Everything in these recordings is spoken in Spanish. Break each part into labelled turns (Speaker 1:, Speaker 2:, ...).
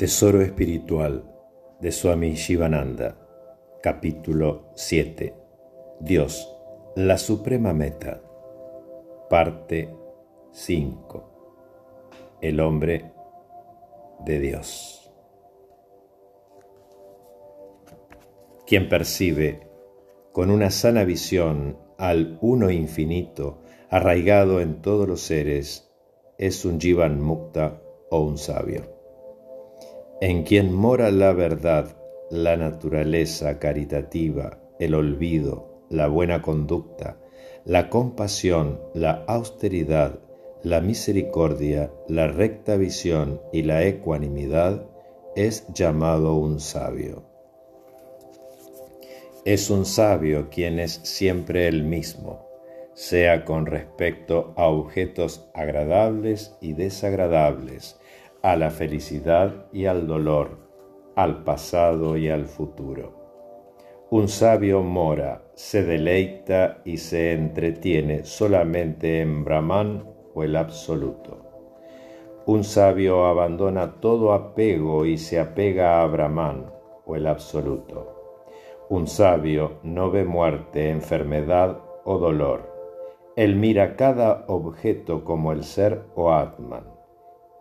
Speaker 1: Tesoro espiritual de Swami Shivananda, capítulo 7. Dios, la suprema meta. Parte 5. El hombre de Dios. Quien percibe con una sana visión al uno infinito arraigado en todos los seres es un Jivan Mukta o un sabio en quien mora la verdad, la naturaleza caritativa, el olvido, la buena conducta, la compasión, la austeridad, la misericordia, la recta visión y la ecuanimidad, es llamado un sabio. Es un sabio quien es siempre el mismo, sea con respecto a objetos agradables y desagradables, a la felicidad y al dolor, al pasado y al futuro. Un sabio mora, se deleita y se entretiene solamente en Brahman o el absoluto. Un sabio abandona todo apego y se apega a Brahman o el absoluto. Un sabio no ve muerte, enfermedad o dolor. Él mira cada objeto como el ser o Atman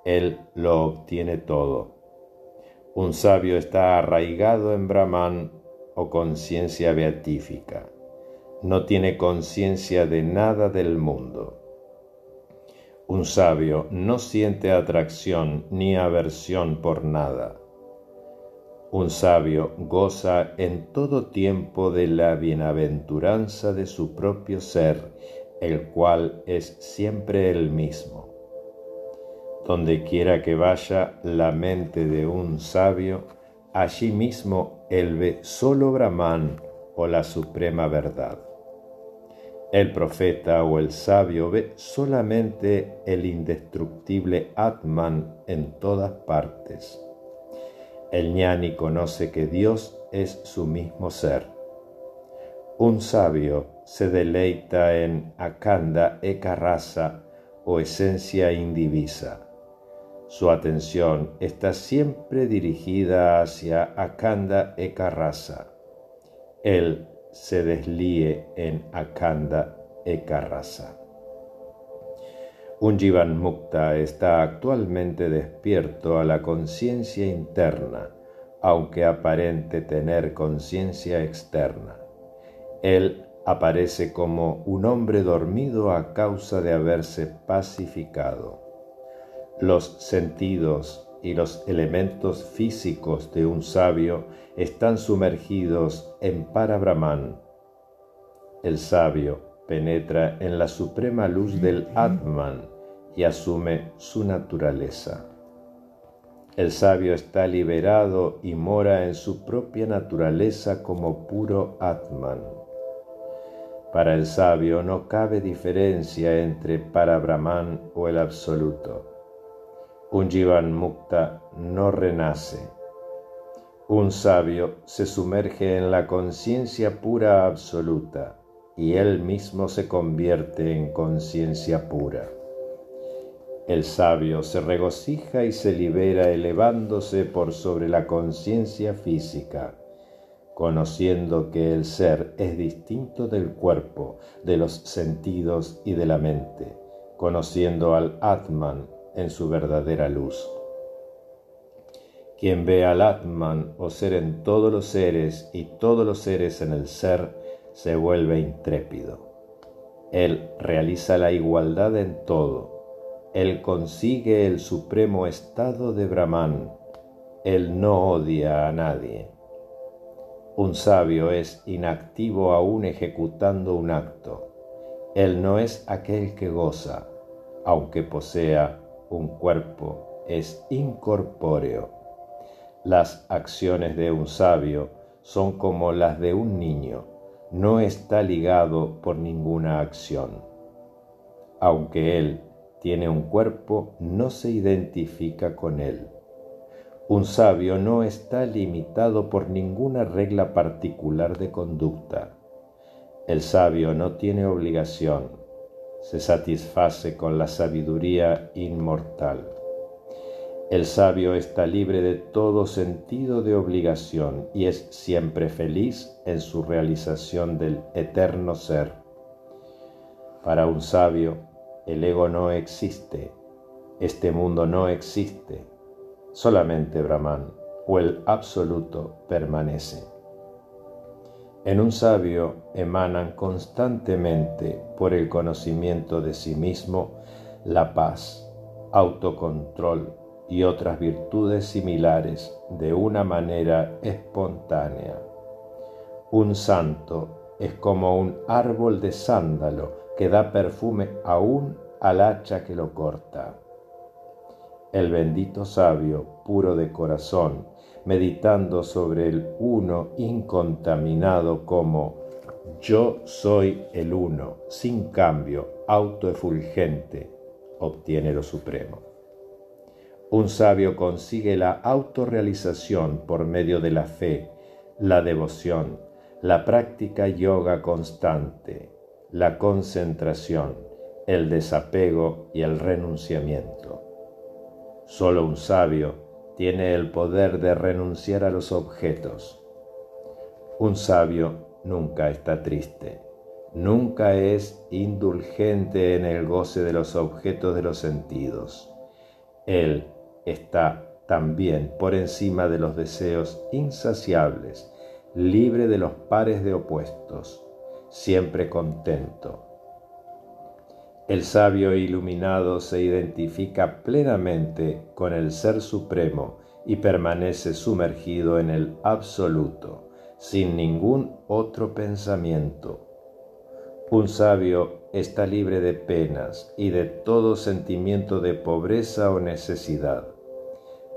Speaker 1: él lo obtiene todo. Un sabio está arraigado en Brahman o conciencia beatífica. No tiene conciencia de nada del mundo. Un sabio no siente atracción ni aversión por nada. Un sabio goza en todo tiempo de la bienaventuranza de su propio ser, el cual es siempre el mismo. Donde quiera que vaya la mente de un sabio, allí mismo él ve solo Brahman o la suprema verdad. El profeta o el sabio ve solamente el indestructible Atman en todas partes. El ñani conoce que Dios es su mismo ser. Un sabio se deleita en Akanda Ekarasa o esencia indivisa su atención está siempre dirigida hacia Akanda Ekarrasa. Él se deslíe en Akanda Ekarrasa. Un Jivan Mukta está actualmente despierto a la conciencia interna, aunque aparente tener conciencia externa. Él aparece como un hombre dormido a causa de haberse pacificado. Los sentidos y los elementos físicos de un sabio están sumergidos en Parabrahman. El sabio penetra en la suprema luz del Atman y asume su naturaleza. El sabio está liberado y mora en su propia naturaleza como puro Atman. Para el sabio no cabe diferencia entre Parabrahman o el absoluto. Un Jivan Mukta no renace. Un sabio se sumerge en la conciencia pura absoluta y él mismo se convierte en conciencia pura. El sabio se regocija y se libera elevándose por sobre la conciencia física, conociendo que el ser es distinto del cuerpo, de los sentidos y de la mente, conociendo al Atman en su verdadera luz. Quien ve al Atman o ser en todos los seres y todos los seres en el ser, se vuelve intrépido. Él realiza la igualdad en todo. Él consigue el supremo estado de Brahman. Él no odia a nadie. Un sabio es inactivo aún ejecutando un acto. Él no es aquel que goza, aunque posea un cuerpo es incorpóreo. Las acciones de un sabio son como las de un niño, no está ligado por ninguna acción. Aunque él tiene un cuerpo, no se identifica con él. Un sabio no está limitado por ninguna regla particular de conducta. El sabio no tiene obligación, se satisface con la sabiduría inmortal. El sabio está libre de todo sentido de obligación y es siempre feliz en su realización del eterno ser. Para un sabio, el ego no existe, este mundo no existe, solamente Brahman o el absoluto permanece. En un sabio emanan constantemente por el conocimiento de sí mismo la paz, autocontrol y otras virtudes similares de una manera espontánea. Un santo es como un árbol de sándalo que da perfume aún al hacha que lo corta. El bendito sabio, puro de corazón, meditando sobre el uno incontaminado como yo soy el uno, sin cambio, autoefulgente, obtiene lo supremo. Un sabio consigue la autorrealización por medio de la fe, la devoción, la práctica yoga constante, la concentración, el desapego y el renunciamiento. Solo un sabio tiene el poder de renunciar a los objetos. Un sabio nunca está triste, nunca es indulgente en el goce de los objetos de los sentidos. Él está también por encima de los deseos insaciables, libre de los pares de opuestos, siempre contento. El sabio iluminado se identifica plenamente con el Ser Supremo y permanece sumergido en el absoluto, sin ningún otro pensamiento. Un sabio está libre de penas y de todo sentimiento de pobreza o necesidad.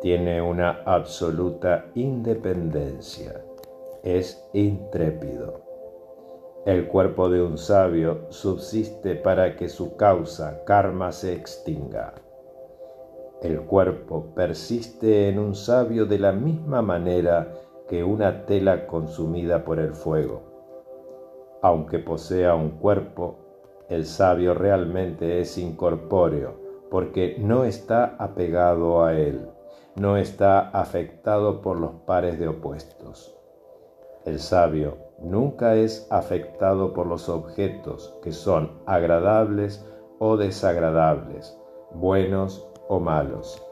Speaker 1: Tiene una absoluta independencia. Es intrépido. El cuerpo de un sabio subsiste para que su causa, karma, se extinga. El cuerpo persiste en un sabio de la misma manera que una tela consumida por el fuego. Aunque posea un cuerpo, el sabio realmente es incorpóreo porque no está apegado a él, no está afectado por los pares de opuestos. El sabio nunca es afectado por los objetos que son agradables o desagradables, buenos o malos.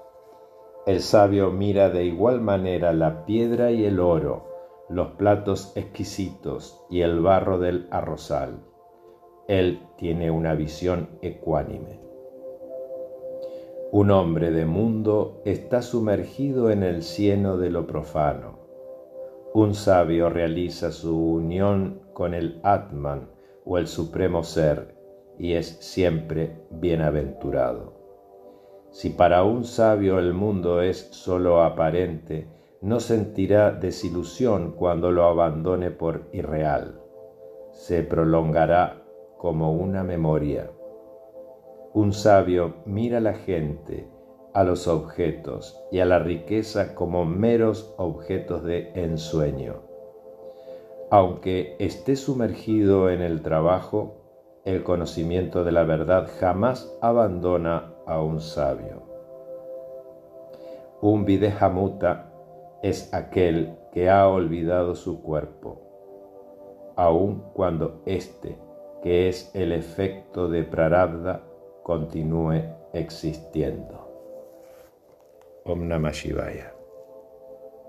Speaker 1: El sabio mira de igual manera la piedra y el oro, los platos exquisitos y el barro del arrozal. Él tiene una visión ecuánime. Un hombre de mundo está sumergido en el cieno de lo profano un sabio realiza su unión con el Atman o el Supremo Ser y es siempre bienaventurado. Si para un sabio el mundo es sólo aparente, no sentirá desilusión cuando lo abandone por irreal. Se prolongará como una memoria. Un sabio mira a la gente a los objetos y a la riqueza como meros objetos de ensueño. Aunque esté sumergido en el trabajo, el conocimiento de la verdad jamás abandona a un sabio. Un videhamuta es aquel que ha olvidado su cuerpo, aun cuando éste, que es el efecto de prarabdha, continúe existiendo. Om Namah Shivaya.